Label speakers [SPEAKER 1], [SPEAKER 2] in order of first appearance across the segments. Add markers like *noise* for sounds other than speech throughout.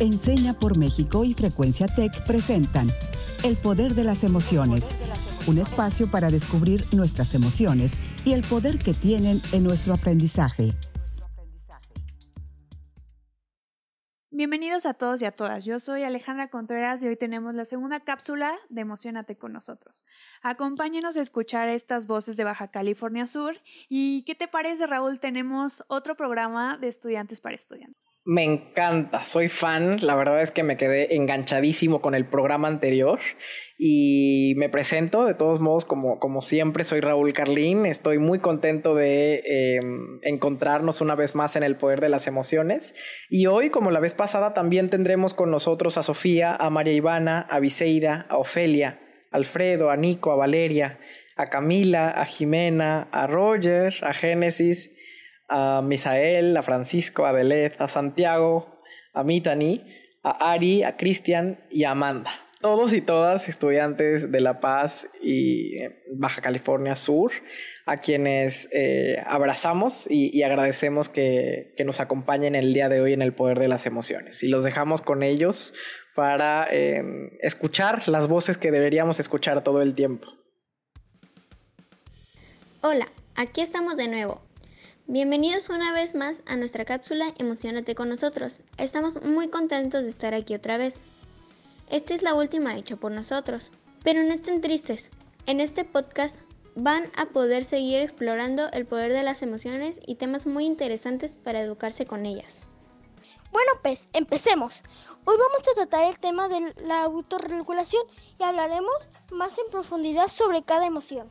[SPEAKER 1] Enseña por México y Frecuencia Tech presentan El Poder de las Emociones, un espacio para descubrir nuestras emociones y el poder que tienen en nuestro aprendizaje.
[SPEAKER 2] Bienvenidos a todos y a todas. Yo soy Alejandra Contreras y hoy tenemos la segunda cápsula de Emocionate con nosotros. Acompáñenos a escuchar estas voces de Baja California Sur. ¿Y qué te parece, Raúl? Tenemos otro programa de estudiantes para estudiantes.
[SPEAKER 3] Me encanta, soy fan. La verdad es que me quedé enganchadísimo con el programa anterior y me presento de todos modos como, como siempre soy Raúl Carlín estoy muy contento de em, encontrarnos una vez más en el poder de las emociones y hoy como la vez pasada también tendremos con nosotros a Sofía, a María Ivana, a Viseida, a Ofelia, a Alfredo, a Nico, a Valeria, a Camila, a Jimena, a Roger, a Génesis, a Misael, a Francisco, a Delez, a Santiago, a Mitani, a Ari, a Cristian y a Amanda todos y todas estudiantes de La Paz y Baja California Sur, a quienes eh, abrazamos y, agradecemos que, nos acompañen el día de hoy en el poder de las emociones. Y los dejamos con ellos para em, escuchar las voces que deberíamos escuchar todo el tiempo.
[SPEAKER 4] Hola, aquí estamos de nuevo. Bienvenidos una vez más a nuestra cápsula Emocionate con nosotros. Estamos muy contentos de estar aquí otra vez. Esta es la última hecha por nosotros. Pero no estén tristes. En este podcast van a poder seguir explorando el poder de las emociones y temas muy interesantes para educarse con ellas.
[SPEAKER 5] Bueno, pues empecemos. Hoy vamos a tratar el tema de la autorregulación y hablaremos más en profundidad sobre cada emoción.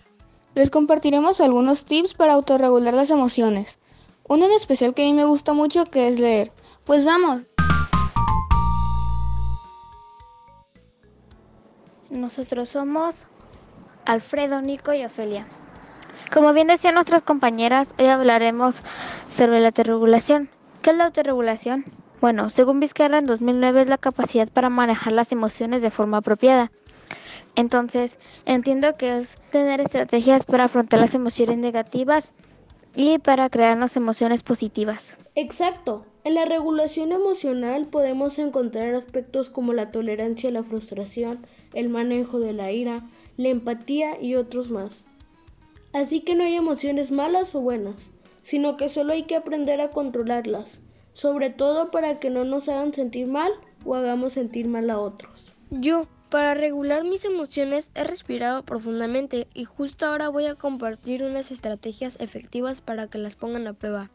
[SPEAKER 6] Les compartiremos algunos tips para autorregular las emociones. Uno en especial que a mí me gusta mucho que es leer. Pues vamos,
[SPEAKER 7] Nosotros somos Alfredo, Nico y Ofelia. Como bien decían nuestras compañeras, hoy hablaremos sobre la autorregulación. ¿Qué es la autorregulación? Bueno, según Vizcarra en 2009 es la capacidad para manejar las emociones de forma apropiada. Entonces, entiendo que es tener estrategias para afrontar las emociones negativas y para crearnos emociones positivas.
[SPEAKER 8] Exacto. En la regulación emocional podemos encontrar aspectos como la tolerancia a la frustración, el manejo de la ira, la empatía y otros más. Así que no hay emociones malas o buenas, sino que solo hay que aprender a controlarlas, sobre todo para que no nos hagan sentir mal o hagamos sentir mal a otros.
[SPEAKER 9] Yo, para regular mis emociones, he respirado profundamente y justo ahora voy a compartir unas estrategias efectivas para que las pongan a prueba.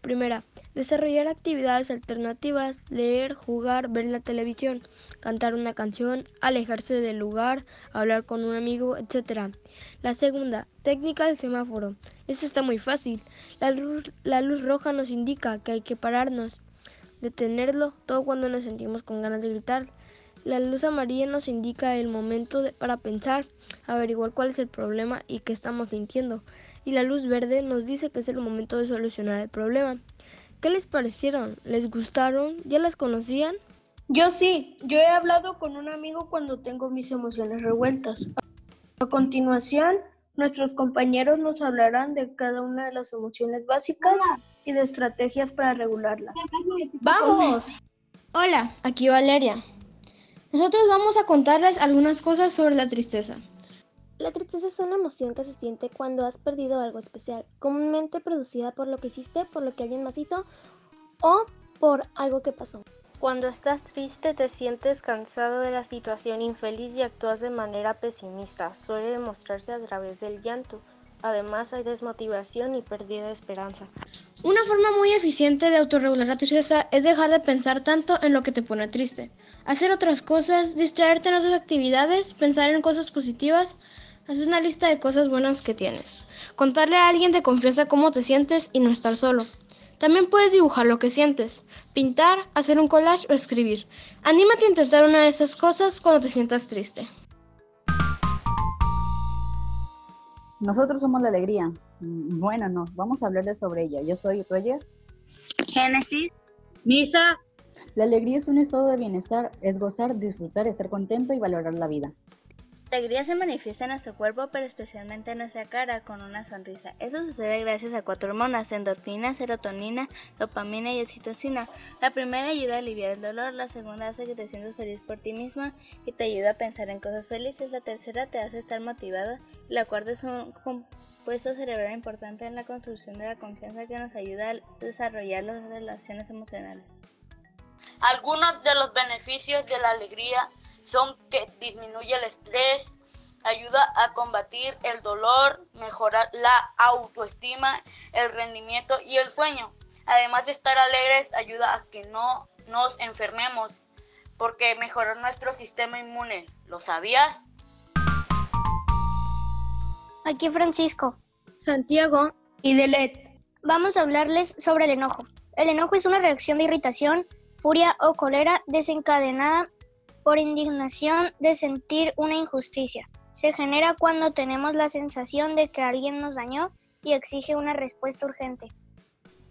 [SPEAKER 9] Primera, desarrollar actividades alternativas, leer, jugar, ver la televisión cantar una canción, alejarse del lugar, hablar con un amigo, etc. La segunda, técnica del semáforo. Esto está muy fácil. La luz, la luz roja nos indica que hay que pararnos, detenerlo, todo cuando nos sentimos con ganas de gritar. La luz amarilla nos indica el momento para pensar, averiguar cuál es el problema y qué estamos sintiendo. Y la luz verde nos dice que es el momento de solucionar el problema. ¿Qué les parecieron? ¿Les gustaron? ¿Ya las conocían?
[SPEAKER 8] Yo sí, yo he hablado con un amigo cuando tengo mis emociones revueltas. A continuación, nuestros compañeros nos hablarán de cada una de las emociones básicas y de estrategias para regularlas. ¡Vamos!
[SPEAKER 6] Hola, aquí Valeria. Nosotros vamos a contarles algunas cosas sobre la tristeza.
[SPEAKER 10] La tristeza es una emoción que se siente cuando has perdido algo especial, comúnmente producida por lo que hiciste, por lo que alguien más hizo o por algo que pasó.
[SPEAKER 11] Cuando estás triste te sientes cansado de la situación infeliz y actúas de manera pesimista. Suele demostrarse a través del llanto. Además hay desmotivación y pérdida de esperanza.
[SPEAKER 6] Una forma muy eficiente de autorregular la tristeza es dejar de pensar tanto en lo que te pone triste. Hacer otras cosas, distraerte en otras actividades, pensar en cosas positivas, hacer una lista de cosas buenas que tienes. Contarle a alguien de confianza cómo te sientes y no estar solo. También puedes dibujar lo que sientes, pintar, hacer un collage o escribir. Anímate a intentar una de esas cosas cuando te sientas triste.
[SPEAKER 12] Nosotros somos la alegría. Mm, bueno, no, vamos a hablarles sobre ella. Yo soy Roger.
[SPEAKER 13] Génesis. Misa.
[SPEAKER 12] La alegría es un estado de bienestar, es gozar, disfrutar, estar contento y valorar la vida.
[SPEAKER 14] La alegría se manifiesta en nuestro cuerpo, pero especialmente en nuestra cara, con una sonrisa. Esto sucede gracias a cuatro hormonas, endorfina, serotonina, dopamina y oxitocina. La primera ayuda a aliviar el dolor, la segunda hace que te sientas feliz por ti misma y te ayuda a pensar en cosas felices, la tercera te hace estar motivada la cuarta es un compuesto cerebral importante en la construcción de la confianza que nos ayuda a desarrollar las relaciones emocionales.
[SPEAKER 13] Algunos de los beneficios de la alegría son que disminuye el estrés, ayuda a combatir el dolor, mejorar la autoestima, el rendimiento y el sueño. Además de estar alegres, ayuda a que no nos enfermemos, porque mejora nuestro sistema inmune. ¿Lo sabías?
[SPEAKER 5] Aquí Francisco,
[SPEAKER 6] Santiago
[SPEAKER 8] y Delet.
[SPEAKER 5] Vamos a hablarles sobre el enojo. El enojo es una reacción de irritación, furia o cólera desencadenada por indignación de sentir una injusticia. Se genera cuando tenemos la sensación de que alguien nos dañó y exige una respuesta urgente.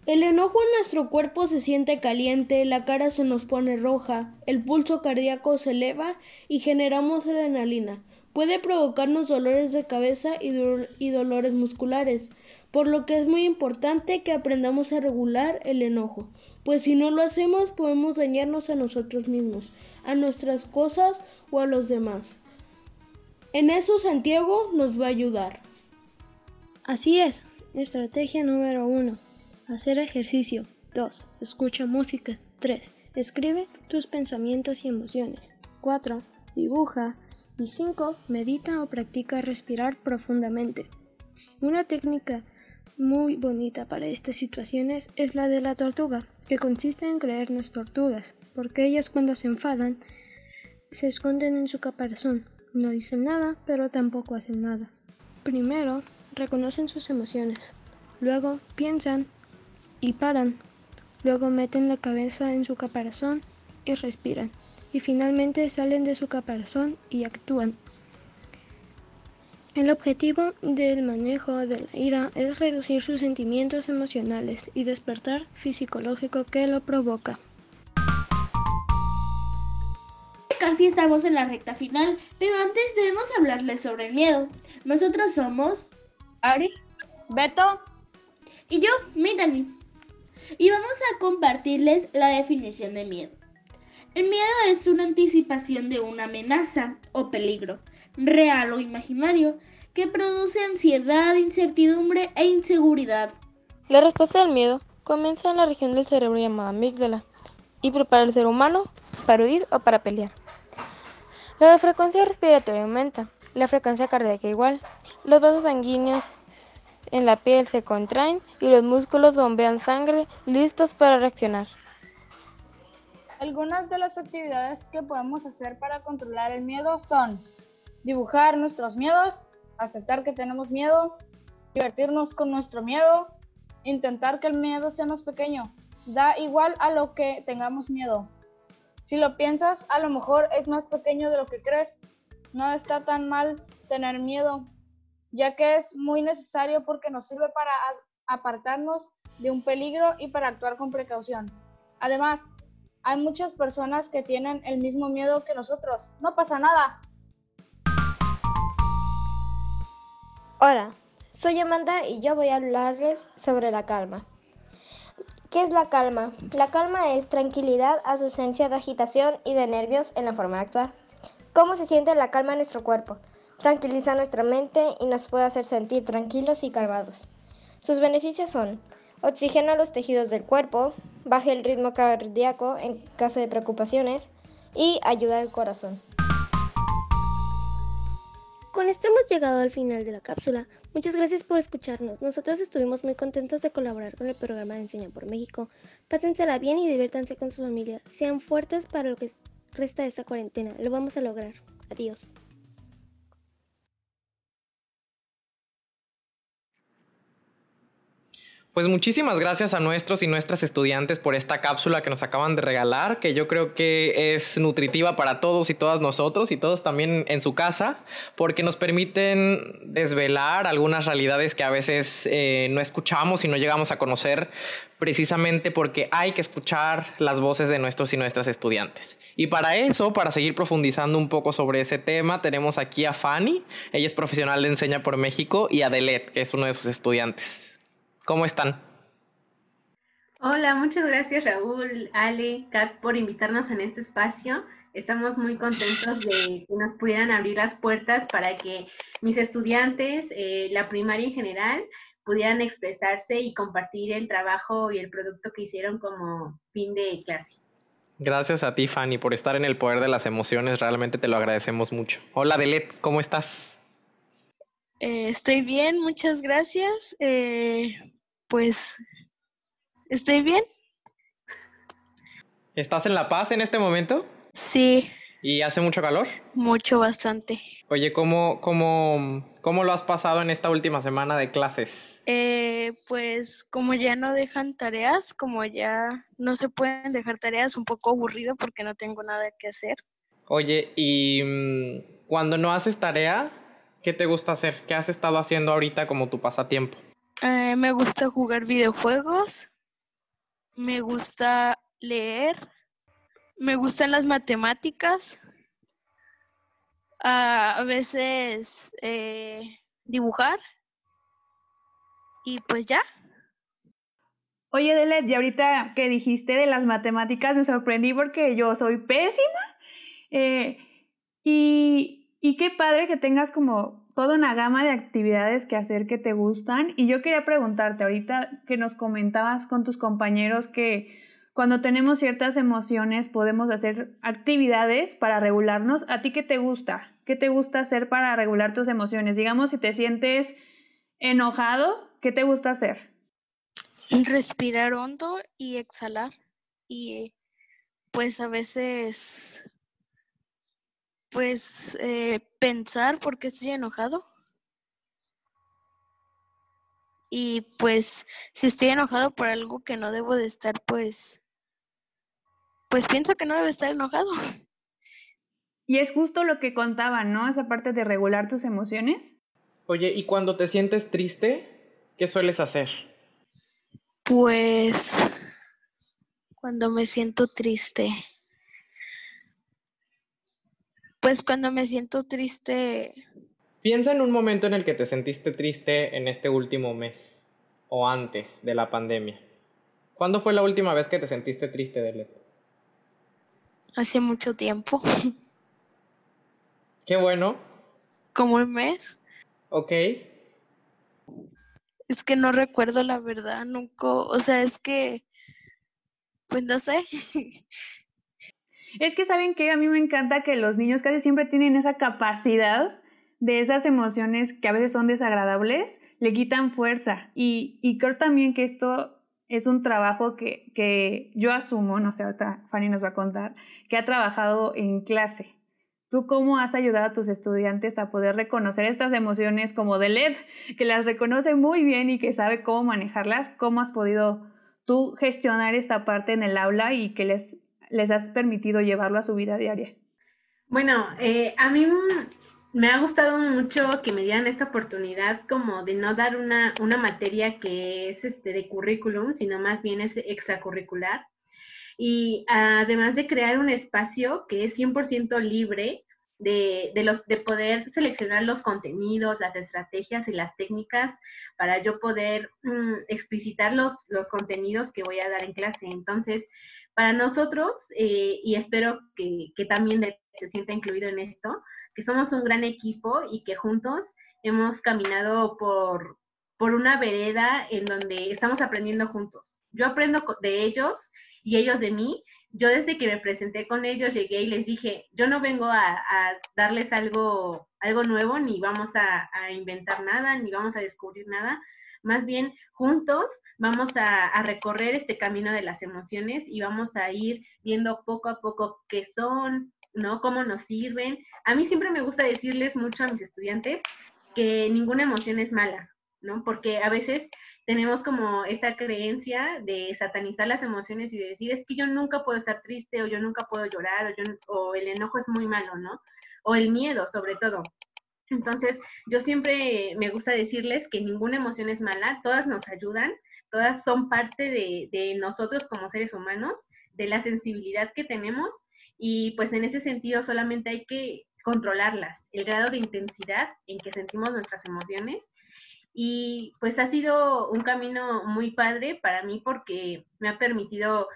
[SPEAKER 8] El enojo en nuestro cuerpo se siente caliente, la cara se nos pone roja, el pulso cardíaco se eleva y generamos adrenalina. Puede provocarnos dolores de cabeza y, do y dolores musculares, por lo que es muy importante que aprendamos a regular el enojo, pues si no lo hacemos podemos dañarnos a nosotros mismos a nuestras cosas o a los demás. En eso Santiago nos va a ayudar.
[SPEAKER 6] Así es. Estrategia número 1. Hacer ejercicio. 2. Escucha música. 3. Escribe tus pensamientos y emociones. 4. Dibuja. Y 5. Medita o practica respirar profundamente. Una técnica muy bonita para estas situaciones es la de la tortuga, que consiste en creernos tortugas, porque ellas cuando se enfadan se esconden en su caparazón. No dicen nada, pero tampoco hacen nada. Primero, reconocen sus emociones. Luego, piensan y paran. Luego meten la cabeza en su caparazón y respiran. Y finalmente salen de su caparazón y actúan. El objetivo del manejo de la ira es reducir sus sentimientos emocionales y despertar fisiológico que lo provoca.
[SPEAKER 8] Casi estamos en la recta final, pero antes debemos hablarles sobre el miedo. Nosotros somos
[SPEAKER 6] Ari, Beto
[SPEAKER 8] y yo, Midani. Y vamos a compartirles la definición de miedo. El miedo es una anticipación de una amenaza o peligro, real o imaginario, que produce ansiedad, incertidumbre e inseguridad.
[SPEAKER 9] La respuesta del miedo comienza en la región del cerebro llamada amígdala y prepara al ser humano para huir o para pelear. La frecuencia respiratoria aumenta, la frecuencia cardíaca igual, los vasos sanguíneos en la piel se contraen y los músculos bombean sangre listos para reaccionar.
[SPEAKER 15] Algunas de las actividades que podemos hacer para controlar el miedo son dibujar nuestros miedos, aceptar que tenemos miedo, divertirnos con nuestro miedo, intentar que el miedo sea más pequeño. Da igual a lo que tengamos miedo. Si lo piensas, a lo mejor es más pequeño de lo que crees. No está tan mal tener miedo, ya que es muy necesario porque nos sirve para apartarnos de un peligro y para actuar con precaución. Además, hay muchas personas que tienen el mismo miedo que nosotros. No pasa nada.
[SPEAKER 10] Hola, soy Amanda y yo voy a hablarles sobre la calma. ¿Qué es la calma? La calma es tranquilidad, ausencia de agitación y de nervios en la forma de actuar. ¿Cómo se siente la calma en nuestro cuerpo? Tranquiliza nuestra mente y nos puede hacer sentir tranquilos y calmados. Sus beneficios son oxigena los tejidos del cuerpo, baja el ritmo cardíaco en caso de preocupaciones y ayuda al corazón. Con esto hemos llegado al final de la cápsula. Muchas gracias por escucharnos. Nosotros estuvimos muy contentos de colaborar con el programa de Enseña por México. Pásensela bien y diviértanse con su familia. Sean fuertes para lo que resta de esta cuarentena. Lo vamos a lograr. Adiós.
[SPEAKER 16] Pues muchísimas gracias a nuestros y nuestras estudiantes por esta cápsula que nos acaban de regalar, que yo creo que es nutritiva para todos y todas nosotros y todos también en su casa, porque nos permiten desvelar algunas realidades que a veces eh, no escuchamos y no llegamos a conocer precisamente porque hay que escuchar las voces de nuestros y nuestras estudiantes. Y para eso, para seguir profundizando un poco sobre ese tema, tenemos aquí a Fanny, ella es profesional de Enseña por México, y a Delet, que es uno de sus estudiantes. ¿Cómo están?
[SPEAKER 17] Hola, muchas gracias Raúl, Ale, Kat por invitarnos en este espacio. Estamos muy contentos de que nos pudieran abrir las puertas para que mis estudiantes, eh, la primaria en general, pudieran expresarse y compartir el trabajo y el producto que hicieron como fin de clase.
[SPEAKER 16] Gracias a ti, Fanny, por estar en el poder de las emociones. Realmente te lo agradecemos mucho. Hola, Delet, ¿cómo estás?
[SPEAKER 18] Eh, estoy bien, muchas gracias. Eh, pues estoy bien.
[SPEAKER 16] ¿Estás en La Paz en este momento?
[SPEAKER 18] Sí.
[SPEAKER 16] ¿Y hace mucho calor?
[SPEAKER 18] Mucho, bastante.
[SPEAKER 16] Oye, ¿cómo, cómo, cómo lo has pasado en esta última semana de clases?
[SPEAKER 18] Eh, pues como ya no dejan tareas, como ya no se pueden dejar tareas, un poco aburrido porque no tengo nada que hacer.
[SPEAKER 16] Oye, y mm, cuando no haces tarea, ¿qué te gusta hacer? ¿Qué has estado haciendo ahorita como tu pasatiempo?
[SPEAKER 18] Eh, me gusta jugar videojuegos, me gusta leer, me gustan las matemáticas, a veces eh, dibujar y pues ya.
[SPEAKER 2] Oye, Delet, y ahorita que dijiste de las matemáticas me sorprendí porque yo soy pésima. Eh, y, y qué padre que tengas como toda una gama de actividades que hacer que te gustan. Y yo quería preguntarte ahorita que nos comentabas con tus compañeros que cuando tenemos ciertas emociones podemos hacer actividades para regularnos. ¿A ti qué te gusta? ¿Qué te gusta hacer para regular tus emociones? Digamos, si te sientes enojado, ¿qué te gusta hacer?
[SPEAKER 18] Respirar hondo y exhalar. Y pues a veces pues eh, pensar por qué estoy enojado. Y pues si estoy enojado por algo que no debo de estar, pues, pues pienso que no debo estar enojado. *laughs*
[SPEAKER 2] Y es justo lo que contaban, ¿no? Esa parte de regular tus emociones.
[SPEAKER 16] Oye, ¿y cuando te sientes triste, qué sueles hacer?
[SPEAKER 18] Pues cuando me siento triste, pues cuando me siento triste...
[SPEAKER 16] Piensa en un momento en el que te sentiste triste en este último mes o antes de la pandemia. ¿Cuándo fue la última vez que te sentiste triste, Delet?
[SPEAKER 18] Hace mucho tiempo. *laughs*
[SPEAKER 16] Qué bueno.
[SPEAKER 18] ¿Como un mes?
[SPEAKER 16] Ok.
[SPEAKER 18] Es que no recuerdo la verdad, nunca, o sea, es que, pues no sé. *laughs*
[SPEAKER 2] Es que saben que a mí me encanta que los niños casi siempre tienen esa capacidad de esas emociones que a veces son desagradables, le quitan fuerza. Y, y creo también que esto es un trabajo que, que yo asumo, no sé, ahorita Fanny nos va a contar, que ha trabajado en clase. ¿Tú cómo has ayudado a tus estudiantes a poder reconocer estas emociones como de LED, que las reconoce muy bien y que sabe cómo manejarlas? ¿Cómo has podido tú gestionar esta parte en el aula y que les les has permitido llevarlo a su vida diaria?
[SPEAKER 17] Bueno, eh, a mí me ha gustado mucho que me dieran esta oportunidad como de no dar una, una materia que es este de currículum, sino más bien es extracurricular. Y además de crear un espacio que es 100% libre de, de, los, de poder seleccionar los contenidos, las estrategias y las técnicas para yo poder mm, explicitar los, los contenidos que voy a dar en clase. Entonces, para nosotros, eh, y espero que, también se sienta incluido en esto, que somos un gran equipo y que juntos hemos caminado por, por una vereda en donde estamos aprendiendo juntos. Yo aprendo de ellos y ellos de mí. Yo desde que me presenté con ellos llegué y les dije, yo no vengo a, darles algo, algo nuevo, ni vamos a, a, inventar nada, ni vamos a descubrir nada. Más bien, juntos vamos a, recorrer este camino de las emociones y vamos a ir viendo poco a poco qué son, ¿no? Cómo nos sirven. A mí siempre me gusta decirles mucho a mis estudiantes que ninguna emoción es mala, ¿no? Porque a veces tenemos como esa creencia de satanizar las emociones y de decir, es que yo nunca puedo estar triste o yo nunca puedo llorar o, yo, o el enojo es muy malo, ¿no? O el miedo, sobre todo. Entonces, yo siempre me gusta decirles que ninguna emoción es mala, todas nos ayudan, todas son parte de, nosotros como seres humanos, de la sensibilidad que tenemos y pues en ese sentido solamente hay que controlarlas, el grado de intensidad en que sentimos nuestras emociones. Y pues ha sido un camino muy padre para mí porque me ha permitido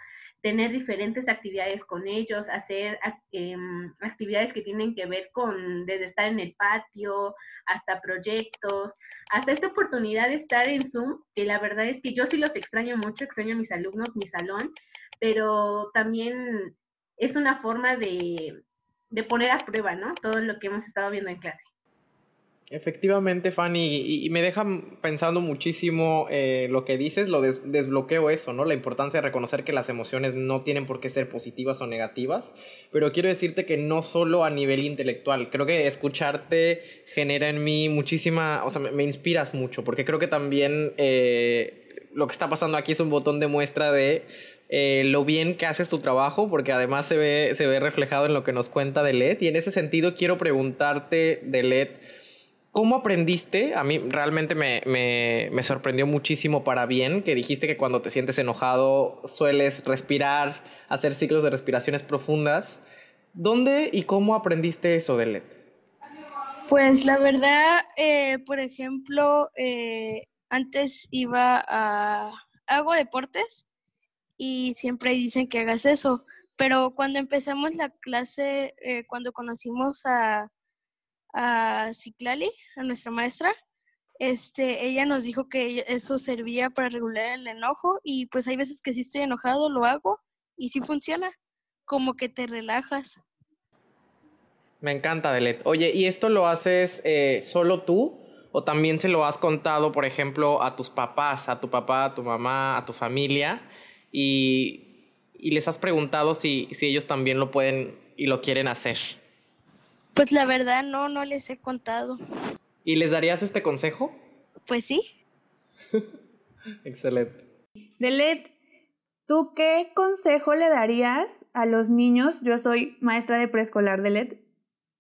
[SPEAKER 17] tener diferentes actividades con ellos, hacer em, actividades que tienen que ver con desde estar en el patio hasta proyectos, hasta esta oportunidad de estar en Zoom, que la verdad es que yo sí los extraño mucho, extraño a mis alumnos, mi salón, pero también es una forma de, de poner a prueba, ¿no? Todo lo que hemos estado viendo en clase.
[SPEAKER 16] Efectivamente, Fanny, y, me deja pensando muchísimo eh, lo que dices, lo desbloqueo eso, ¿no? La importancia de reconocer que las emociones no tienen por qué ser positivas o negativas, pero quiero decirte que no solo a nivel intelectual, creo que escucharte genera en mí muchísima, o sea, me, inspiras mucho, porque creo que también eh, lo que está pasando aquí es un botón de muestra de eh, lo bien que haces tu trabajo, porque además se ve, se ve reflejado en lo que nos cuenta Delet, y en ese sentido quiero preguntarte, Delet, ¿Cómo aprendiste? A mí realmente me, sorprendió muchísimo para bien que dijiste que cuando te sientes enojado sueles respirar, hacer ciclos de respiraciones profundas. ¿Dónde y cómo aprendiste eso, Delet?
[SPEAKER 18] Pues la verdad, eh, por ejemplo, eh, antes iba a... hago deportes y siempre dicen que hagas eso, pero cuando empezamos la clase, eh, cuando conocimos a a Ciclali, a nuestra maestra, este, ella nos dijo que eso servía para regular el enojo y pues hay veces que si estoy enojado lo hago y sí funciona, como que te relajas.
[SPEAKER 16] Me encanta, Delet. Oye, ¿y esto lo haces eh, solo tú o también se lo has contado, por ejemplo, a tus papás, a tu papá, a tu mamá, a tu familia y, y les has preguntado si, si ellos también lo pueden y lo quieren hacer?
[SPEAKER 18] Pues la verdad no, no les he contado.
[SPEAKER 16] ¿Y les darías este consejo?
[SPEAKER 18] Pues sí. *laughs*
[SPEAKER 16] Excelente.
[SPEAKER 2] Delet, ¿tú qué consejo le darías a los niños? Yo soy maestra de preescolar, Delet.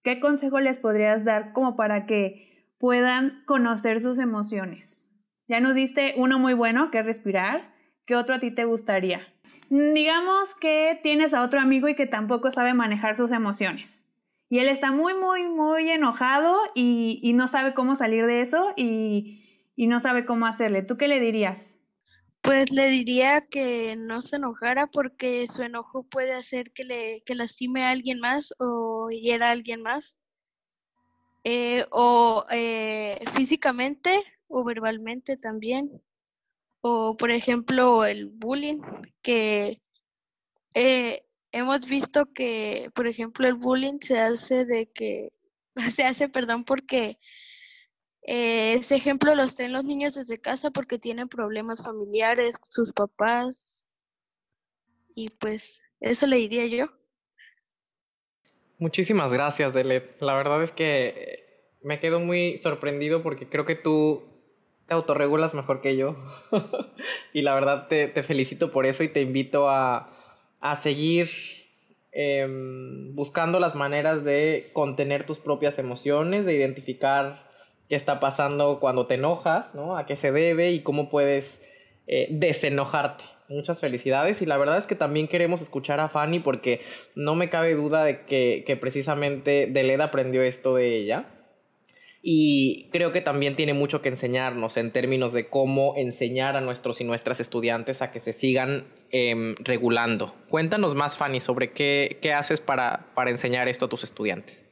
[SPEAKER 2] ¿Qué consejo les podrías dar como para que puedan conocer sus emociones? Ya nos diste uno muy bueno, que es respirar. ¿Qué otro a ti te gustaría? Digamos que tienes a otro amigo y que tampoco sabe manejar sus emociones y él está muy, muy, muy enojado y, no sabe cómo salir de eso y, no sabe cómo hacerle. ¿Tú qué le dirías?
[SPEAKER 18] Pues le diría que no se enojara porque su enojo puede hacer que, le, que lastime a alguien más o hiera a alguien más. Eh, o eh, físicamente o verbalmente también. O por ejemplo el bullying, que eh, hemos visto que, por ejemplo, el bullying se hace de que, *laughs* se hace, perdón, porque eh, ese ejemplo lo tienen los niños desde casa porque tienen problemas familiares, sus papás, y pues eso le diría yo.
[SPEAKER 16] Muchísimas gracias, Delet. La verdad es que me quedo muy sorprendido porque creo que tú te autorregulas mejor que yo. *laughs* y la verdad te felicito por eso y te invito a, a seguir em, buscando las maneras de contener tus propias emociones, de identificar qué está pasando cuando te enojas, ¿no? A qué se debe y cómo puedes eh, desenojarte. Muchas felicidades y la verdad es que también queremos escuchar a Fanny porque no me cabe duda de que, que precisamente Deled aprendió esto de ella y creo que también tiene mucho que enseñarnos en términos de cómo enseñar a nuestros y nuestras estudiantes a que se sigan em, regulando. Cuéntanos más, Fanny, sobre qué, qué haces para, para, enseñar esto a tus estudiantes.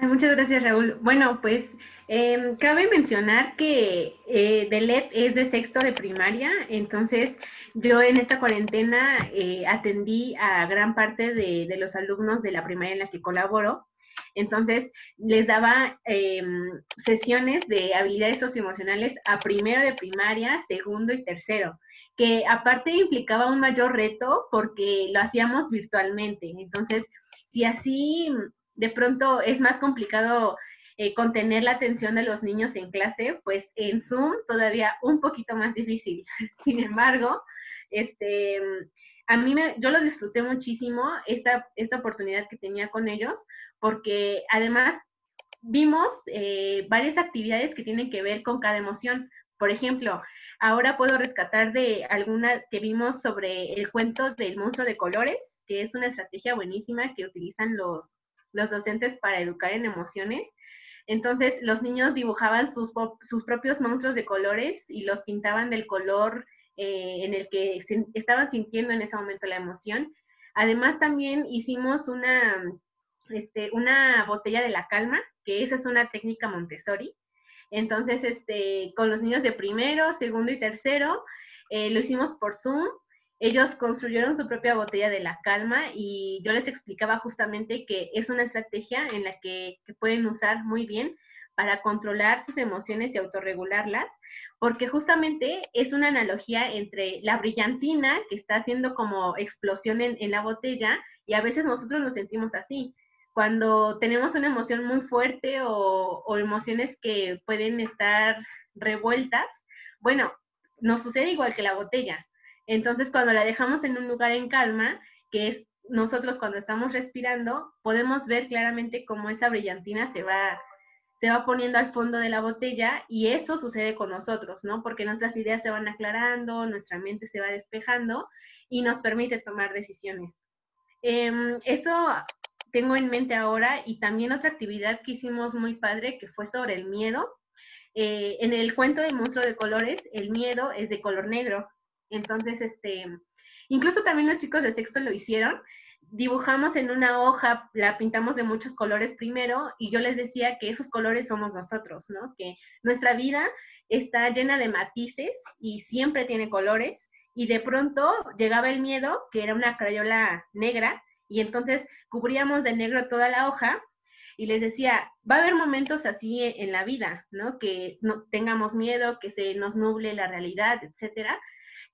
[SPEAKER 17] muchas gracias, Raúl. Bueno, pues em, cabe mencionar que eh, Delet es de sexto de primaria, entonces yo en esta cuarentena eh, atendí a gran parte de, de los alumnos de la primaria en la que colaboro entonces, les daba em, sesiones de habilidades socioemocionales a primero de primaria, segundo y tercero, que aparte implicaba un mayor reto porque lo hacíamos virtualmente. Entonces, si así de pronto es más complicado eh, contener la atención de los niños en clase, pues en Zoom todavía un poquito más difícil. *laughs* Sin embargo, este, a mí me, yo lo disfruté muchísimo, esta, esta oportunidad que tenía con ellos, porque además vimos eh, varias actividades que tienen que ver con cada emoción. Por ejemplo, ahora puedo rescatar de alguna que vimos sobre el cuento del monstruo de colores, que es una estrategia buenísima que utilizan los, los docentes para educar en emociones. Entonces, los niños dibujaban sus, sus propios monstruos de colores y los pintaban del color eh, en el que estaban sintiendo en ese momento la emoción. Además, también hicimos una, este, una botella de la calma, que esa es una técnica Montessori. Entonces, este, con los niños de primero, segundo y tercero, eh, lo hicimos por Zoom. Ellos construyeron su propia botella de la calma y yo les explicaba justamente que es una estrategia en la que, que pueden usar muy bien para controlar sus emociones y autorregularlas, porque justamente es una analogía entre la brillantina que está haciendo como explosión en, la botella y a veces nosotros nos sentimos así cuando tenemos una emoción muy fuerte o, emociones que pueden estar revueltas, bueno, nos sucede igual que la botella. Entonces, cuando la dejamos en un lugar en calma, que es nosotros cuando estamos respirando, podemos ver claramente cómo esa brillantina se va, se va poniendo al fondo de la botella y eso sucede con nosotros, ¿no? Porque nuestras ideas se van aclarando, nuestra mente se va despejando y nos permite tomar decisiones. Eh, esto tengo en mente ahora y también otra actividad que hicimos muy padre que fue sobre el miedo. Eh, en el cuento de monstruo de colores, el miedo es de color negro. Entonces, este, incluso también los chicos de sexto lo hicieron. Dibujamos en una hoja, la pintamos de muchos colores primero y yo les decía que esos colores somos nosotros, ¿no? Que nuestra vida está llena de matices y siempre tiene colores y de pronto llegaba el miedo, que era una crayola negra, y entonces cubríamos de negro toda la hoja y les decía, va a haber momentos así en la vida, ¿no? Que no tengamos miedo, que se nos nuble la realidad, etcétera.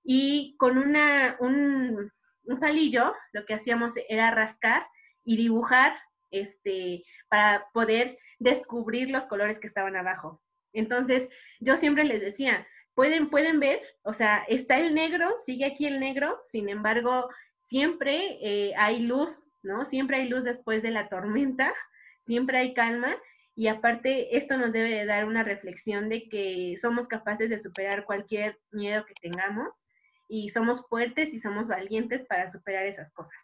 [SPEAKER 17] Y con una, un, un palillo, lo que hacíamos era rascar y dibujar este, para poder descubrir los colores que estaban abajo. Entonces, yo siempre les decía, pueden, pueden ver, o sea, está el negro, sigue aquí el negro, sin embargo, siempre eh, hay luz, ¿no? Siempre hay luz después de la tormenta, siempre hay calma y aparte esto nos debe de dar una reflexión de que somos capaces de superar cualquier miedo que tengamos y somos fuertes y somos valientes para superar esas cosas.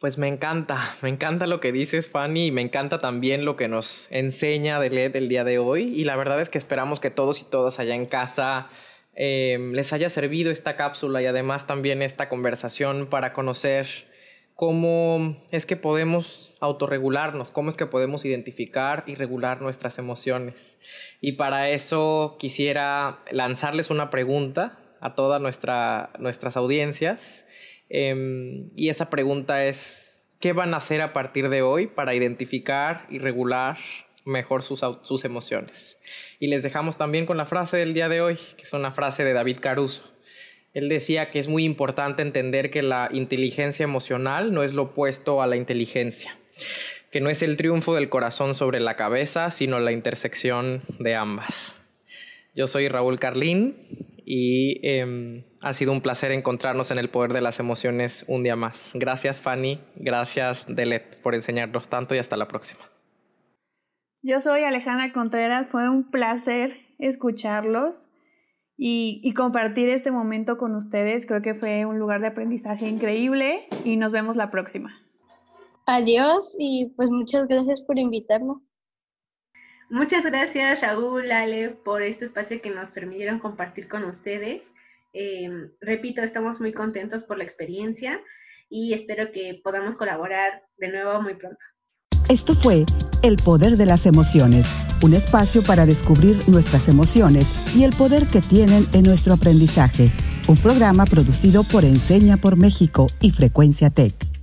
[SPEAKER 16] Pues me encanta, *laughs* me encanta lo que dices, Fanny, y me encanta también lo que nos enseña de el día de hoy. Y la verdad es que esperamos que todos y todas allá en casa Em, les haya servido esta cápsula y además también esta conversación para conocer cómo es que podemos autorregularnos, cómo es que podemos identificar y regular nuestras emociones. Y para eso quisiera lanzarles una pregunta a todas nuestra, nuestras audiencias. Em, y esa pregunta es, ¿qué van a hacer a partir de hoy para identificar y regular mejor sus, sus emociones. Y les dejamos también con la frase del día de hoy, que es una frase de David Caruso. Él decía que es muy importante entender que la inteligencia emocional no es lo opuesto a la inteligencia, que no es el triunfo del corazón sobre la cabeza, sino la intersección de ambas. Yo soy Raúl Carlín y em, ha sido un placer encontrarnos en el poder de las emociones un día más. Gracias Fanny, gracias Delet por enseñarnos tanto y hasta la próxima.
[SPEAKER 2] Yo soy Alejandra Contreras, fue un placer escucharlos y, compartir este momento con ustedes. Creo que fue un lugar de aprendizaje increíble y nos vemos la próxima.
[SPEAKER 18] Adiós y pues muchas gracias por invitarnos.
[SPEAKER 17] Muchas gracias Raúl, Ale, por este espacio que nos permitieron compartir con ustedes. Eh, repito, estamos muy contentos por la experiencia y espero que podamos colaborar de nuevo muy pronto.
[SPEAKER 1] Esto fue El Poder de las Emociones, un espacio para descubrir nuestras emociones y el poder que tienen en nuestro aprendizaje. Un programa producido por Enseña por México y Frecuencia Tech.